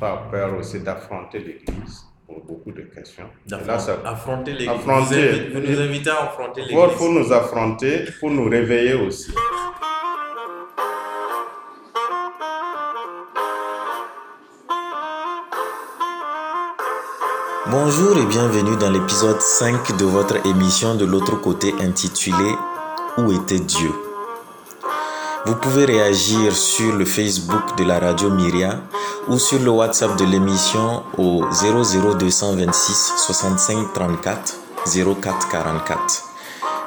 par peur aussi d'affronter l'Église pour beaucoup de questions. Et là, ça- Affronter l'Église. Affronter. Vous, nous invitez à affronter Il l'Église. faut nous affronter, pour nous réveiller aussi. Bonjour et bienvenue dans l'épisode 5 de votre émission de l'autre côté intitulée Où était Dieu? Vous pouvez réagir sur le Facebook de la radio Myria ou sur le WhatsApp de l'émission au 00226 65 34 04 44.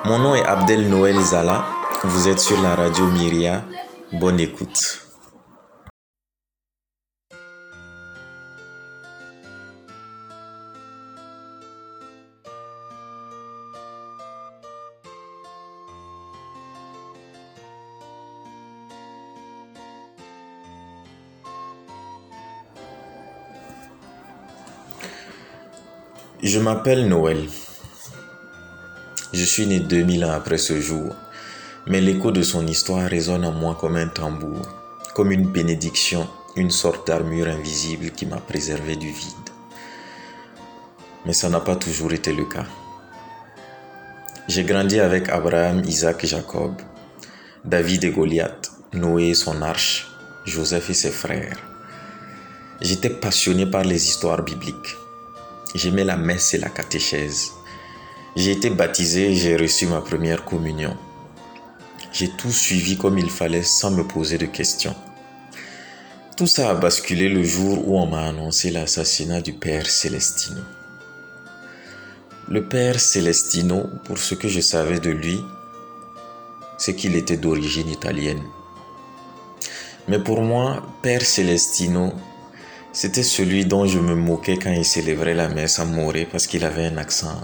Mon nom est Abdel Noël Zala. Vous êtes sur la radio Myria. Bonne écoute. Je m'appelle Noël. Je suis né 2000 ans après ce jour, mais l'écho de son histoire résonne en moi comme un tambour, comme une bénédiction, une sorte d'armure invisible qui m'a préservé du vide. Mais ça n'a pas toujours été le cas. J'ai grandi avec Abraham, Isaac et Jacob, David et Goliath, Noé et son arche, Joseph et ses frères. J'étais passionné par les histoires bibliques. J'aimais la messe et la catéchèse. J'ai été baptisé j'ai reçu ma première communion. J'ai tout suivi comme il fallait sans me poser de questions. Tout ça a basculé le jour où on m'a annoncé l'assassinat du Père Celestino. Le Père Celestino, pour ce que je savais de lui, c'est qu'il était d'origine italienne. Mais pour moi, Père Celestino, c'était celui dont je me moquais quand il célébrait la messe à Morée parce qu'il avait un accent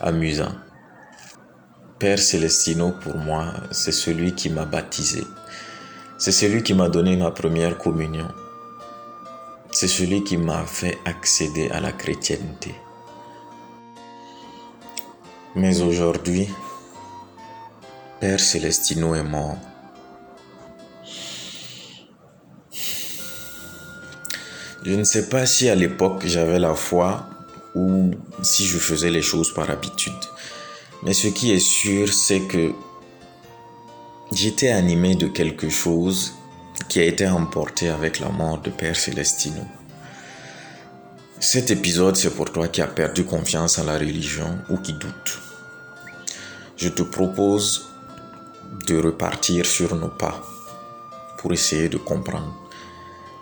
amusant. Père Celestino, pour moi, c'est celui qui m'a baptisé. C'est celui qui m'a donné ma première communion. C'est celui qui m'a fait accéder à la chrétienté. Mais aujourd'hui, Père Celestino est mort. Je ne sais pas si à l'époque j'avais la foi ou si je faisais les choses par habitude. Mais ce qui est sûr, c'est que j'étais animé de quelque chose qui a été emporté avec la mort de Père Celestino. Cet épisode, c'est pour toi qui as perdu confiance en la religion ou qui doute. Je te propose de repartir sur nos pas pour essayer de comprendre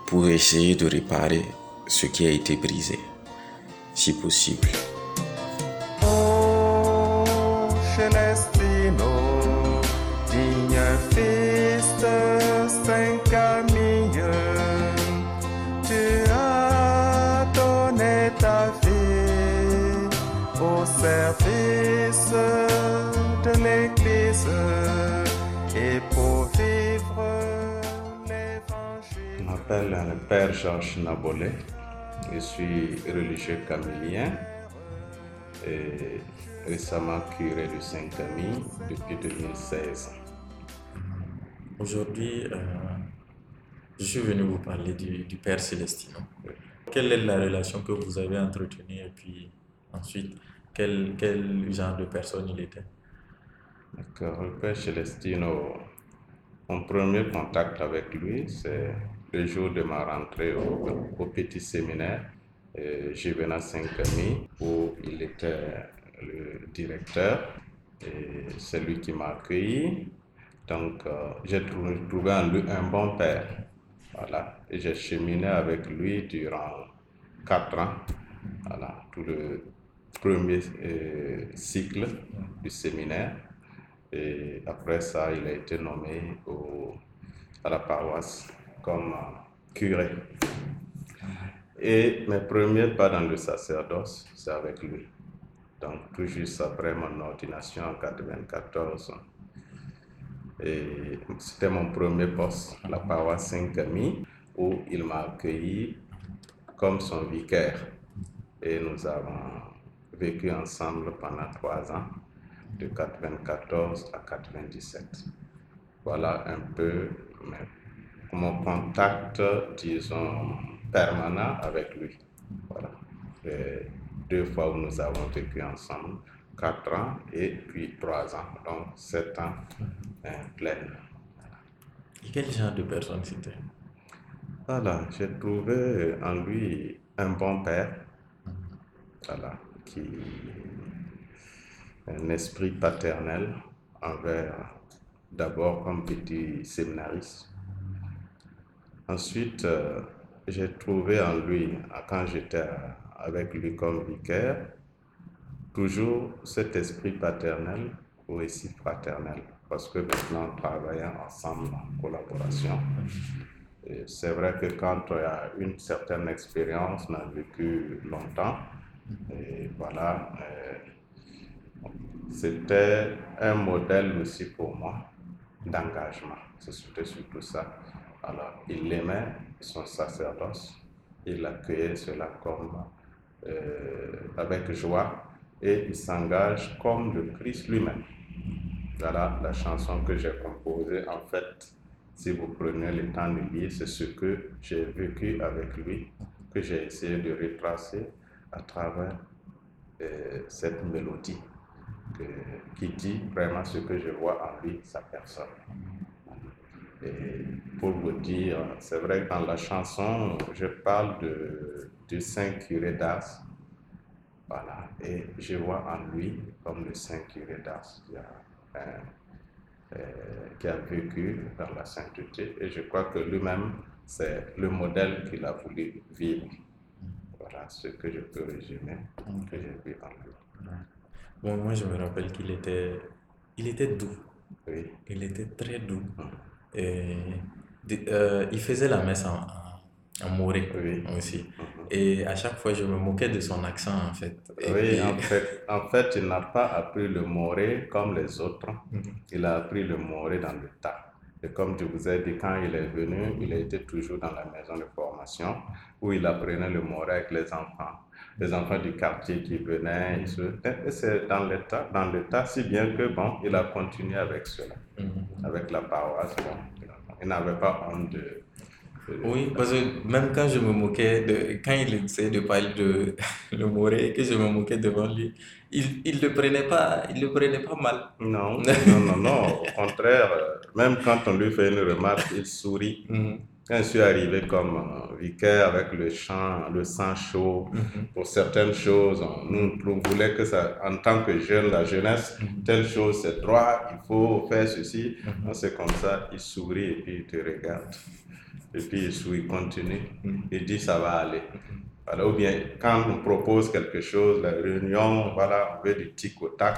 pour essayer de réparer ce qui a été brisé, si possible. Oh, Père Georges Nabolé. Je suis religieux camillien et récemment curé du Saint-Camille depuis 2016. Aujourd'hui, euh, je suis venu vous parler du, du Père Célestino. Quelle est la relation que vous avez entretenue et puis ensuite, quel, quel genre de personne il était? D'accord. Le Père Celestino, mon premier contact avec lui, c'est le jour de ma rentrée au, petit séminaire euh, Juvenal Saint-Camille, où il était le directeur c'est lui qui m'a accueilli. Donc, euh, j'ai trouvé, en lui un bon père. Voilà. Et j'ai cheminé avec lui durant quatre ans. Voilà. Tout le premier euh, cycle du séminaire. Et après ça, il a été nommé à la paroisse comme euh, curé. Et mes premiers pas dans le sacerdoce, c'est avec lui. Donc, tout juste après mon ordination en 94. Et c'était mon premier poste la paroisse Saint-Camille où il m'a accueilli comme son vicaire. Et nous avons vécu ensemble pendant trois ans, de 94 à 97. Voilà un peu mes- mon contact, disons, permanent avec lui. Voilà. Et deux fois où nous avons vécu ensemble, quatre ans et puis trois ans, donc sept ans euh, pleines. Et quel genre de personne c'était? Voilà, j'ai trouvé en lui un bon père, voilà, qui un esprit paternel envers d'abord comme petit séminariste. Ensuite, euh, j'ai trouvé en lui, quand j'étais avec lui comme vicaire, toujours cet esprit paternel ou aussi fraternel, parce que maintenant, on travaille ensemble en collaboration. C'est vrai que quand on a une certaine expérience, on a vécu longtemps, et voilà, euh, c'était un modèle aussi pour moi d'engagement. C'était surtout ça. Alors, il aimait son sacerdoce, il accueillait cela comme euh, avec joie et il s'engage comme le Christ lui-même. Voilà la chanson que j'ai composée. En fait, si vous prenez le temps de lire, c'est ce que j'ai vécu avec lui, que j'ai essayé de retracer à travers euh, cette mélodie que- qui dit vraiment ce que je vois en lui, sa personne. Et pour vous dire, c'est vrai que dans la chanson, je parle de, du Saint curé d'Ars. Voilà. Et je vois en lui comme le Saint curé d'Ars qui a, euh, euh, qui a vécu dans la sainteté. Et je crois que lui-même, c'est le modèle qu'il a voulu vivre. Voilà ce que je peux résumer, que j'ai vu en lui. Bon, moi je me rappelle qu'il était, il était doux. Oui. Il était très doux. Mhm. Et de- euh, il faisait la messe en, en, en moré Oui. aussi. Mhm. Et à chaque fois, je me moquais de son accent en fait. Et- Oui, en fait, en fait, il n'a pas appris le moré comme les autres. Mhm. Il a appris le moré dans le tas. Et comme je vous ai dit, quand il est venu, il était toujours dans la maison de formation où il apprenait le moré avec les enfants. Les enfants du quartier qui venaient. il se- Et c'est dans le tas, dans le tas, si bien que, bon, il a continué avec cela, Mhm. avec la paroisse. bon, il n'avait pas honte de. Oui, parce que même quand je me moquais, de, quand il essayait de parler de le moré, que je me moquais devant lui, il il le prenait pas, il le prenait pas mal. Non, non, non, non. Au contraire, euh, même quand on lui fait une remarque, il sourit. Mhm. Quand je suis arrivé comme euh, vicaire avec le chant, le sang chaud, Mhm. pour certaines choses, nous, voulait que ça, en tant que jeune, la jeunesse, Mhm. telle chose c'est droit, il faut faire ceci. Mhm. C'est comme ça, il sourit et puis il te regarde. Et puis il sourit, il continue. Il dit ça va aller. Voilà, ou bien quand on propose quelque chose, la réunion, voilà, on veut du tic au tac,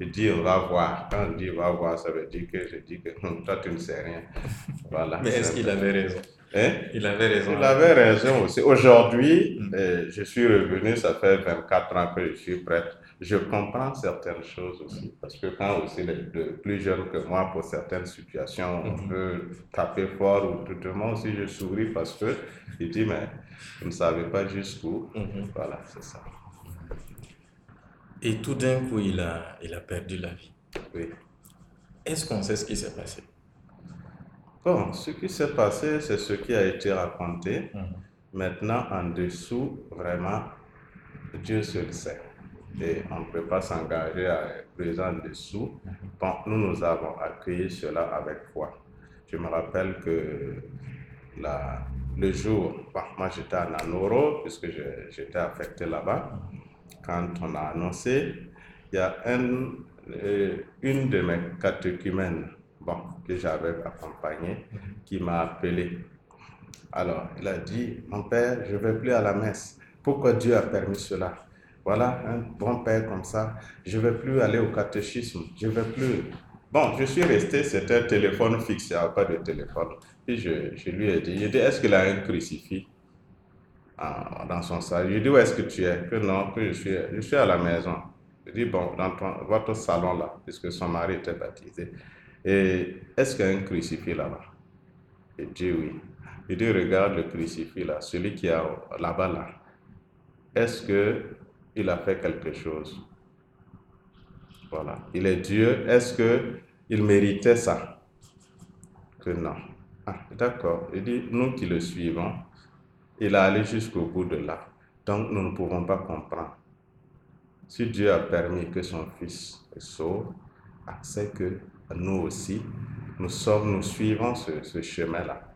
il dit on va voir. Quand on dit on va voir, ça veut dire que je dis que hum, toi tu ne sais rien. Voilà. Mais est-ce qu'il avait raison? Hein? Il avait raison. Il avait raison aussi. Aujourd'hui, Mm. euh, je suis revenu, ça fait 24 ans que je suis prêtre. Je comprends certaines choses aussi. Parce que quand aussi les plus jeunes que moi, pour certaines situations, on Mhm. peut taper fort ou tout. Moi aussi, je souris parce que il dit, mais vous ne savez pas jusqu'où. Mhm. Voilà, c'est ça. Et tout d'un coup, il a, il a perdu la vie. Oui. Est-ce qu'on sait ce qui s'est passé? Bon, ce qui s'est passé, c'est ce qui a été raconté. Mhm. Maintenant, en dessous, vraiment, Dieu seul sait. Et on ne peut pas s'engager à présent en dessous. Bon, nous, nous avons accueilli cela avec foi. Je me rappelle que la- le jour, bon, moi j'étais à Nanoro, puisque j'étais affecté là-bas. Quand on a annoncé, il y a un, euh, une de mes catéchumènes bon, que j'avais accompagné qui m'a appelé. Alors, il a dit, mon père, je ne vais plus à la messe. Pourquoi Dieu a permis cela? Voilà, un bon père comme ça, je ne vais plus aller au catéchisme, je ne vais plus. Bon, je suis resté, c'était un téléphone fixe, il n'y a pas de téléphone. Puis je, lui ai dit, dit, est-ce qu'il a un crucifix? En- dans son sac Je lui ai dit, où est-ce que tu es? Que non, que je suis, je suis à la maison. Je dis, bon, dans ton- votre salon là, puisque son mari était baptisé. Et est-ce qu'il y a un crucifix là-bas? Il dit oui. Il dit, regarde le crucifix là, celui qui est là-bas là. Est-ce que il a fait quelque chose Voilà. Il est Dieu. Est-ce que il méritait ça? Que non. Ah, d'accord. Il dit, nous qui le suivons, Il a allé jusqu'au bout de là. Donc nous ne pouvons pas comprendre. Si Dieu a permis que son Fils sauve, c'est que nous aussi, nous sommes, nous suivons ce, ce chemin-là.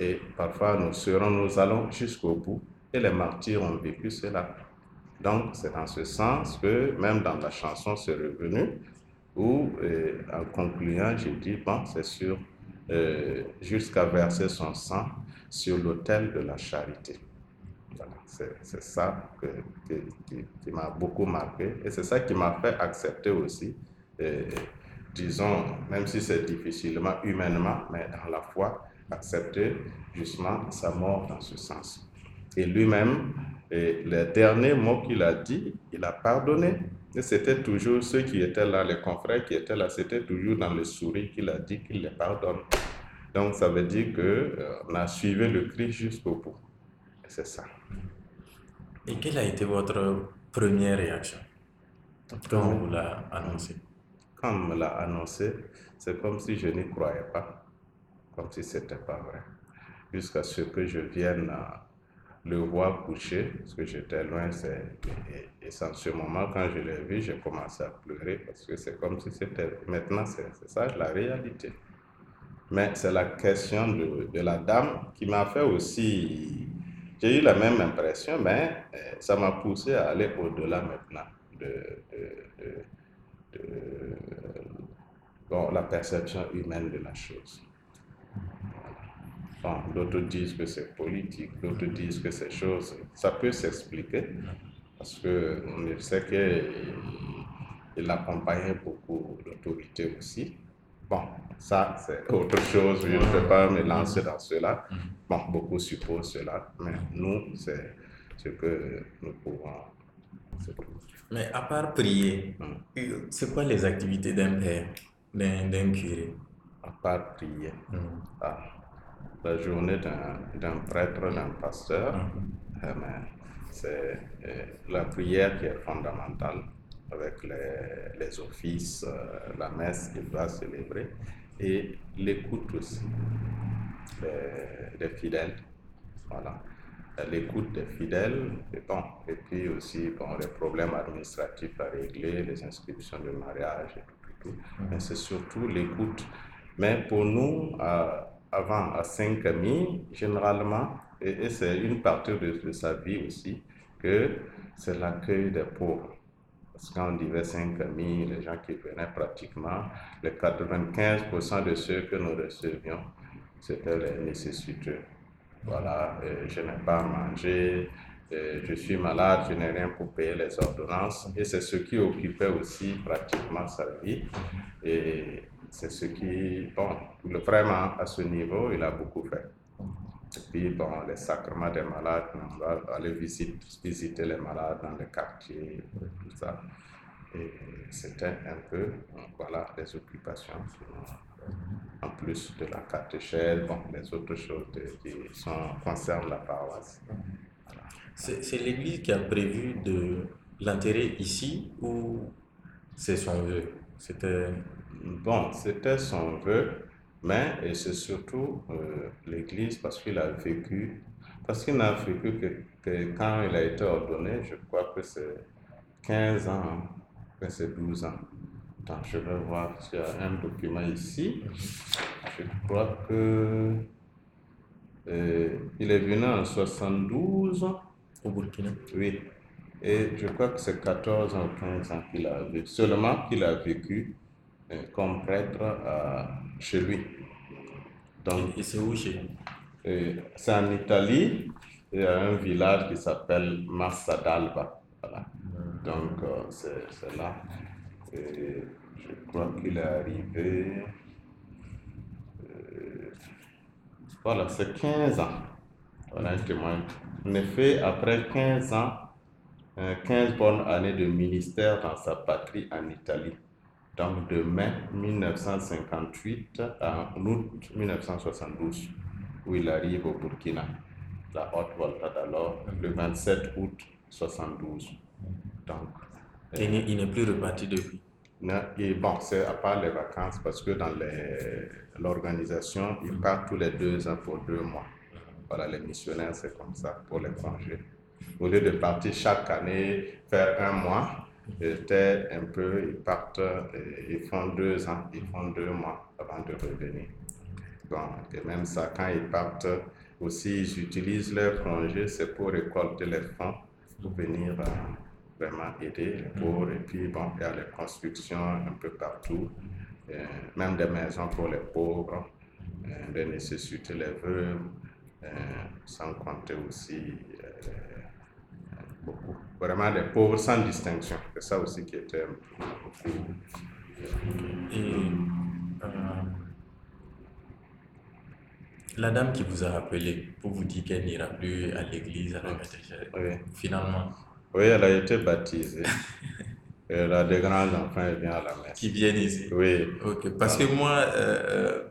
Et parfois, nous serons, nous allons jusqu'au bout. Et les martyrs ont vécu cela. Donc, c'est dans ce sens que, même dans la chanson, c'est revenu, où, euh, en concluant, j'ai dit, bon, c'est sûr, euh, jusqu'à verser son sang sur l'autel de la charité. Voilà, c'est ça que, qui m'a beaucoup marqué et c'est ça qui m'a fait accepter aussi, euh, disons, même si c'est difficilement humainement, mais dans la foi, accepter justement sa mort dans ce sens. Et lui-même, et les derniers mots qu'il a dit, il a pardonné. Et c'était toujours ceux qui étaient là, les confrères qui étaient là, c'était toujours dans le sourire qu'il a dit qu'il les pardonne. Donc ça veut dire qu'on a suivi le Christ jusqu'au bout. Et C'est ça. Et quelle a été votre première réaction quand on vous l'a annoncé? Quand on me l'a annoncé, c'est comme si je n'y croyais pas, comme si ce n'était pas vrai. Jusqu'à ce que je vienne euh, le voir coucher, parce que j'étais loin, et, et en ce moment, quand je l'ai vu, j'ai commencé à pleurer, parce que c'est comme si c'était, maintenant c'est ça la réalité. Mais c'est la question de, de la dame qui m'a fait aussi, j'ai eu la même impression, mais euh, ça m'a poussé à aller au-delà maintenant de- de- de- bon, la perception humaine de la chose. Bon, d'autres disent que c'est politique, d'autres disent que c'est chose. Ça peut s'expliquer parce que on sait qu'il accompagnait beaucoup d'autorités aussi. Bon, ça c'est autre chose, je ne peux pas me lancer dans cela. Bon, beaucoup supposent cela, mais nous, c'est ce que nous pouvons. Mais à part prier, c'est quoi les activités d'un père, d'un curé? À part prier. Hmm. Ah, la journée d'un prêtre, d'un pasteur, Mhm. eh ben, c'est euh, la prière qui est fondamentale avec les, les offices, euh, la messe qu'il va célébrer et l'écoute aussi des, des fidèles. Voilà. Euh, L'écoute des fidèles, et, bon, et puis aussi bon, les problèmes administratifs à régler, les inscriptions de mariage et tout, tout, tout. Mais c'est surtout l'écoute. Mais pour nous, euh, avant à Saint-Camille, généralement, et, c'est une partie de, sa vie aussi, que c'est l'accueil des pauvres. Parce qu'on disait Saint-Camille, les gens qui venaient pratiquement, les 95% de ceux que nous recevions, c'était les nécessiteux. Voilà, euh, je n'ai pas à manger, euh, je suis malade, je n'ai rien pour payer les ordonnances. Et c'est ce qui occupait aussi pratiquement sa vie. Et c'est ce qui, bon, vraiment à ce niveau, il a beaucoup fait. Et puis, bon, les sacrements des malades, on va aller visiter, les malades dans les quartiers, tout ça. Et c'était un peu, voilà, les occupations. En plus de la catéchèse, bon, les autres choses qui concernent la paroisse. C'est c'est l'Église qui a prévu de l'enterrer ici ou c'est son vœu C'était. Bon, c'était son vœu, mais c'est surtout euh, l'Église parce qu'il a vécu, parce qu'il n'a vécu que, que quand il a été ordonné, je crois que c'est 15 ans, que c'est 12 ans. Attends, je vais voir s'il y a un document ici. Je crois que euh, il est venu en 72. Au Burkina. Oui. Et je crois que c'est 14 ou 15 ans qu'il a vécu. Seulement qu'il a vécu comme prêtre euh, chez lui. Donc, Et, c'est où chez vous? euh, c'est en Italie. Il y a un village qui s'appelle Massa d'Alba. Voilà. Donc, euh, c'est là. Et je crois qu'il est arrivé. euh, voilà, c'est 15 ans. Voilà un témoin. En effet, après 15 ans, euh, 15 bonnes années de ministère dans sa patrie en Italie. Donc de mai 1958 à août 1972, où il arrive au Burkina, la haute volta d'alors, le 27 août 72. Donc, Et il n'est- il n'est plus reparti depuis. non, Et bon, c'est à part les vacances, parce que dans l'organisation, ils partent tous les deux ans pour deux mois. voilà, les missionnaires, c'est comme ça pour les congés. Au lieu de partir chaque année, faire un mois, était un peu, ils partent, euh, ils font deux ans, ils font deux mois avant de revenir. Bon, et même ça, quand ils partent, aussi, ils utilisent leur congé, c'est pour récolter les fonds pour venir euh, vraiment aider les pauvres. Et puis, bon, il y a les constructions un peu partout, euh, même des maisons pour les pauvres, des nécessités, les veuves, sans compter aussi beaucoup. Vraiment des pauvres sans distinction. C'est ça aussi qui était. Et euh, la dame qui vous a appelé pour vous dire qu'elle n'ira plus à l'église à la Oui. finalement, Oui, elle a été baptisée. Elle a des grands enfants, elle vient à la messe. qui viennent ici. Oui, Ok, parce que moi, euh,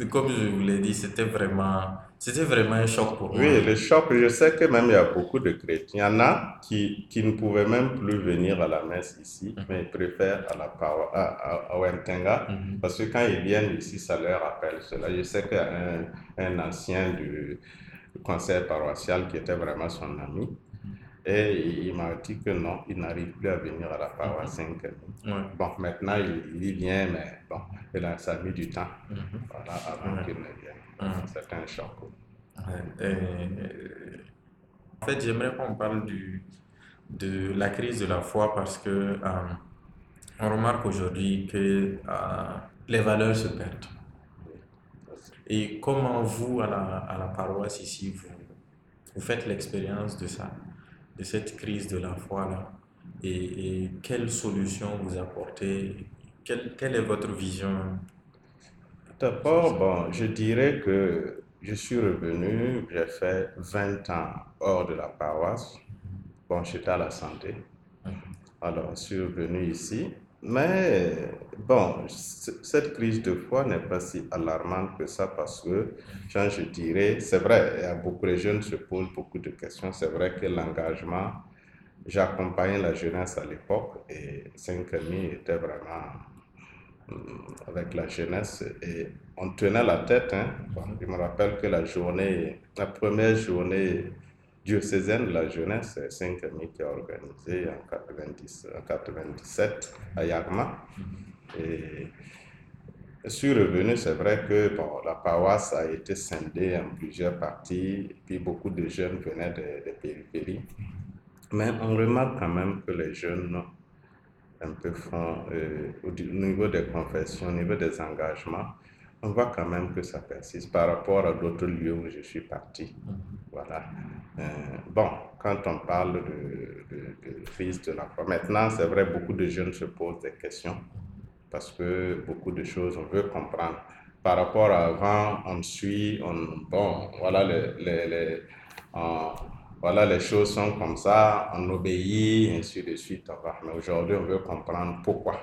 euh, comme je vous l'ai dit, c'était vraiment, c'était vraiment un choc pour moi. oui, le choc, je sais que même il y a beaucoup de chrétiens. Il y en a qui, qui ne pouvaient même plus venir à la messe ici, mais ils préfèrent à la à, à, à Wentenga, Mhm. parce que quand ils viennent ici, ça leur rappelle cela. Je sais qu'il y a un, un ancien du, du conseil paroissial qui était vraiment son ami. Et il, m'a dit que non, il n'arrive plus à venir à la paroisse Saint-Camille. Ouais. Bon, maintenant, il, il y vient, mais bon, il a, ça a mis du temps Mhm. voilà, avant Ouais. qu'il ne vienne. Mhm. C'est un choc. Ouais. Et, en fait, j'aimerais qu'on parle du, de la crise de la foi parce que euh, on remarque aujourd'hui que euh, les valeurs se perdent. Et comment vous, à la, à la paroisse ici, vous, vous faites l'expérience de ça, de cette crise de la foi-là et, et quelles solutions vous apportez? Quelle, quelle est votre vision? D'abord, bon, je dirais que je suis revenu, j'ai fait 20 ans hors de la paroisse. Bon, j'étais à la santé. Alors, je suis revenu ici. Mais bon, cette crise de foi n'est pas si alarmante que ça parce que, je dirais, c'est vrai, il y a beaucoup de jeunes se posent beaucoup de questions. C'est vrai que l'engagement, j'accompagnais la jeunesse à l'époque et Saint-Camille était vraiment hum, avec la jeunesse et on tenait la tête. Hein. Je me rappelle que la journée, la première journée diocésaine de la jeunesse, c'est Saint-Camille qui a organisé en, 90, en 97 à Yagma. Et je suis revenu, c'est vrai que bon, la paroisse a été scindée en plusieurs parties, puis beaucoup de jeunes venaient des des périphéries. Mais on remarque quand même que les jeunes un peu font, euh, au niveau des confessions, au niveau des engagements, on voit quand même que ça persiste par rapport à d'autres lieux où je suis parti. Voilà. Euh, bon, quand on parle de, de, de crise de la foi, maintenant, c'est vrai, beaucoup de jeunes se posent des questions parce que beaucoup de choses, on veut comprendre. Par rapport à avant, on suit, on, bon, voilà, les, les, les, on- voilà, les choses sont comme ça, on obéit, ainsi de suite. Mais aujourd'hui, on veut comprendre pourquoi.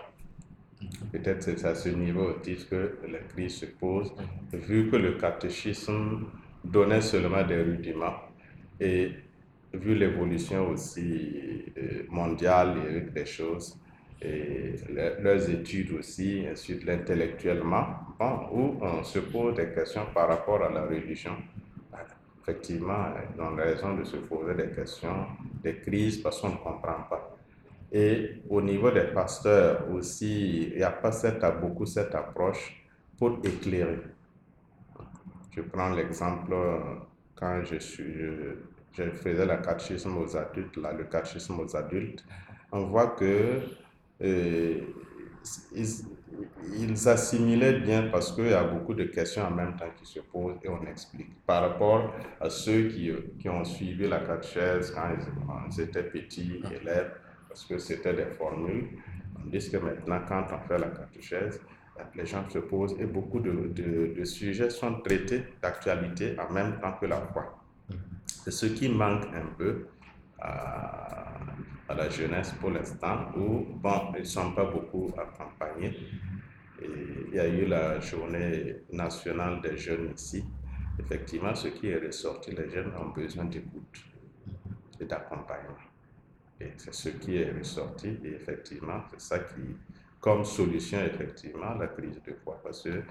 Peut-être c'est à ce niveau aussi que les crises se posent, vu que le catéchisme donnait seulement des rudiments et vu l'évolution aussi euh, mondiale et avec des choses, et le- leurs études aussi, ensuite intellectuellement, bon, où on se pose des questions par rapport à la religion. Effectivement, ils ont raison de se poser des questions, des crises, parce qu'on ne comprend pas. Et au niveau des pasteurs aussi, il n'y a pas cette, beaucoup cette approche pour éclairer. Je prends l'exemple euh, quand je, suis, je, je faisais le catéchisme aux adultes, là, le catéchisme aux adultes, on voit que euh, ils, ils assimilaient bien parce qu'il y a beaucoup de questions en même temps qui se posent et on explique. Par rapport à ceux qui, qui ont suivi la catéchèse quand ils, quand ils étaient petits élèves, parce que c'était des formules, on dit que maintenant, quand on fait la catéchèse, les gens se posent et beaucoup de, sujets sont traités d'actualité en même temps que la foi. C'est ce qui manque un peu à, à la jeunesse pour l'instant, où, bon, ils ne sont pas beaucoup accompagnés. Il y a eu la journée nationale des jeunes ici. Effectivement, ce qui est ressorti, les jeunes ont besoin d'écoute et d'accompagnement. Et c'est ce qui est ressorti. Et effectivement, c'est ça qui, comme solution, effectivement, la crise de foi. Parce que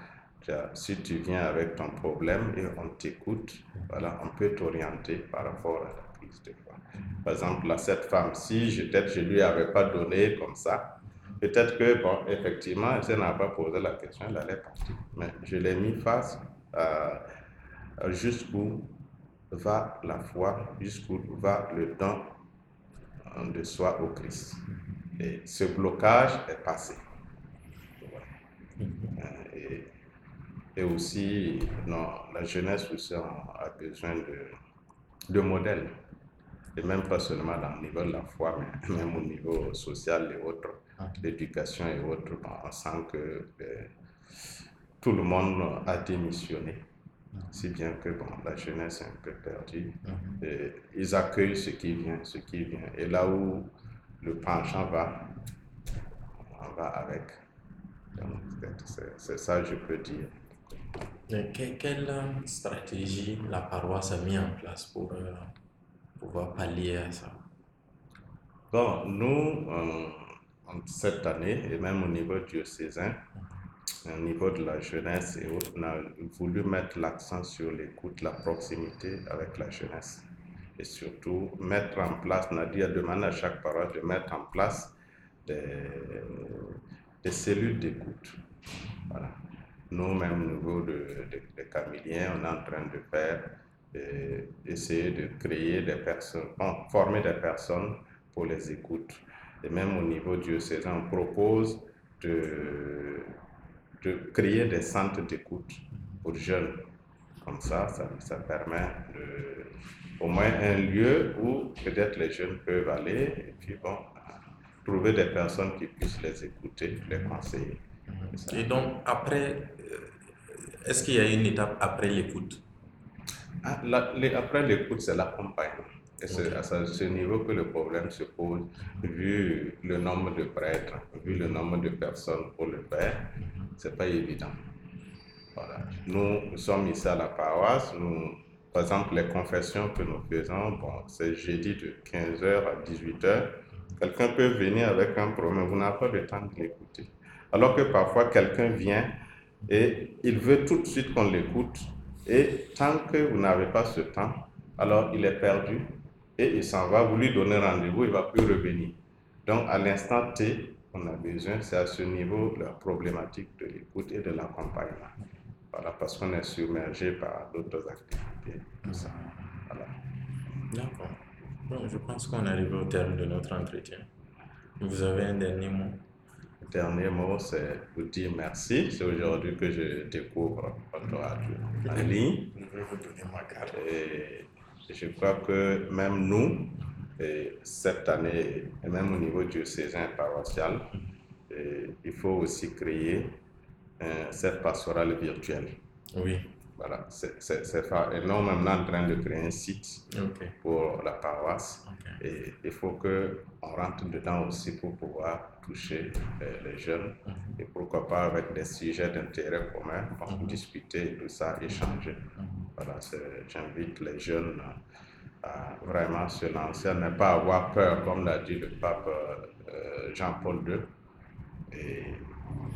Si tu viens avec ton problème et on t'écoute, voilà, on peut t'orienter par rapport à la prise de foi. Par exemple, là, cette femme, si je- peut-être je lui avais pas donné comme ça, peut-être que, bon, effectivement, elle n'a pas posé la question, elle allait partir. Mais je l'ai mis face à, jusqu'où va la foi, jusqu'où va le don de soi au Christ. Et ce blocage est passé. Euh, Et, et aussi, non, la jeunesse aussi a besoin de, de modèles. Et même pas seulement dans le niveau de la foi, mais même au niveau social et autres, l'éducation et autres. On sent que euh, tout le monde a démissionné. Si bien que bon, la jeunesse est un peu perdue. Et ils accueillent ce qui vient, ce qui vient. Et là où le penchant va, on va avec. C'est- ça, je peux dire. Quelle euh, stratégie la paroisse a mis en place pour euh, pouvoir pallier à ça? Bon, nous, euh, cette année, et même au niveau diocésain, au niveau de la jeunesse et autres, on a voulu mettre l'accent sur l'écoute, la proximité avec la jeunesse. Et surtout, mettre en place, on a dit à demander à chaque paroisse de mettre en place des, des cellules d'écoute. Voilà. Nous, même au niveau de, de, de on est en train de faire, euh, essayer de créer des personnes, former des personnes pour les écoutes. Et même au niveau diocésain, on propose de, de créer des centres d'écoute pour jeunes. Comme ça, ça, ça permet de, au moins un lieu où peut-être les jeunes peuvent aller et puis bon, trouver des personnes qui puissent les écouter, les conseiller. Et donc, après, euh, est-ce qu'il y a une étape après l'écoute? Ah, après l'écoute, c'est l'accompagnement. Et c'est à ce ce niveau que le problème se pose, vu le nombre de prêtres, vu le nombre de personnes pour le faire, c'est pas évident. Voilà. Nous, nous sommes ici à la paroisse, nous, par exemple, les confessions que nous faisons, bon, c'est jeudi de 15h à 18h. Quelqu'un peut venir avec un problème, vous n'avez pas le temps de l'écouter. Alors que parfois, quelqu'un vient et il veut tout de suite qu'on l'écoute. Et tant que vous n'avez pas ce temps, alors il est perdu et il s'en va. Vous lui donnez rendez-vous, il ne va plus revenir. Donc, à l'instant T, on a besoin, c'est à ce niveau la problématique de l'écoute et de l'accompagnement. Voilà, parce qu'on est submergé par d'autres activités. Tout ça. Voilà. D'accord. Bon, je pense qu'on arrive au terme de notre entretien. Vous avez un dernier mot? Le dernier mot, c'est vous dire merci. C'est aujourd'hui que je découvre votre radio en ligne. Je vais vous donner ma carte. Et je crois que même nous, et cette année, et même au niveau diocésain et paroissial, et il faut aussi créer euh, cette pastorale virtuelle. Oui, Voilà, c'est fa- et nous, on est maintenant en train de créer un site pour la paroisse. Et il faut qu'on rentre dedans aussi pour pouvoir toucher euh, les jeunes Mhm. et pourquoi pas avec des sujets d'intérêt commun, pour Mhm. discuter tout ça, échanger. Mhm. Voilà, j'invite les jeunes à vraiment se lancer, à ne pas avoir peur, comme l'a dit le pape euh, Jean-Paul II, et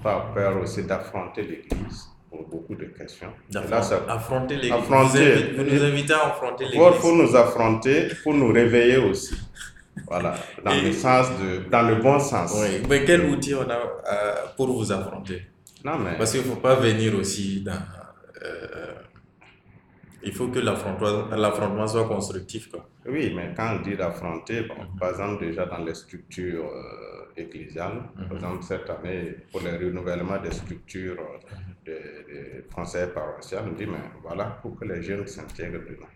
pas peur aussi d'affronter l'Église pour beaucoup de questions. Là, ça- Affronter l'église. Vous, vous nous invitez à affronter il l'église. faut nous affronter pour nous réveiller aussi. Voilà, dans Et- le sens de, dans le bon sens. Oui, mais quel outil on a euh, pour vous affronter? Non, mais Parce qu'il ne faut pas venir aussi dans. euh, il faut que l'affrontement soit constructif. Quoi. oui, mais quand on dit d'affronter, bon, par exemple, déjà dans les structures euh, ecclésiales, Mhm. par exemple, cette année, pour le renouvellement des structures euh, des des conseils paroissiaux, on dit, mais voilà, pour que les jeunes s'intègrent dedans,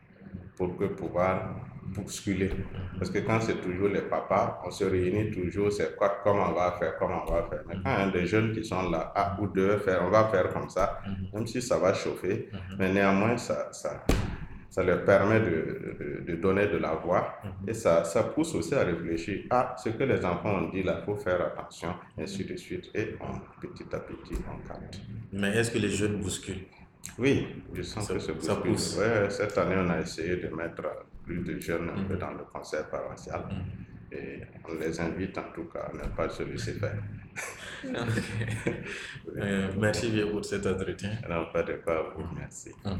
pour que pouvoir bousculer. Parce que quand c'est toujours les papas, on se réunit toujours, c'est quoi, comment on va faire, comment on va faire. Mais quand il y a des jeunes qui sont là, ah, vous devez faire, on va faire comme ça, même si ça va chauffer, mais néanmoins, ça, ça, ça leur permet de, de, de donner de la voix et ça, ça pousse aussi à réfléchir à ce que les enfants ont dit là, il faut faire attention, ainsi de suite, et on, petit à petit, on capte. Mais est-ce que les jeunes bousculent? Oui, je sens Ça- que ça bouscule. pousse. Ouais, cette année, on a essayé de mettre plus de jeunes un peu Mhm. dans le conseil paroissial Mhm. et on les invite en tout cas à ne pas se laisser faire. Euh, merci bien pour cet entretien. Non, pas de quoi, vous, merci.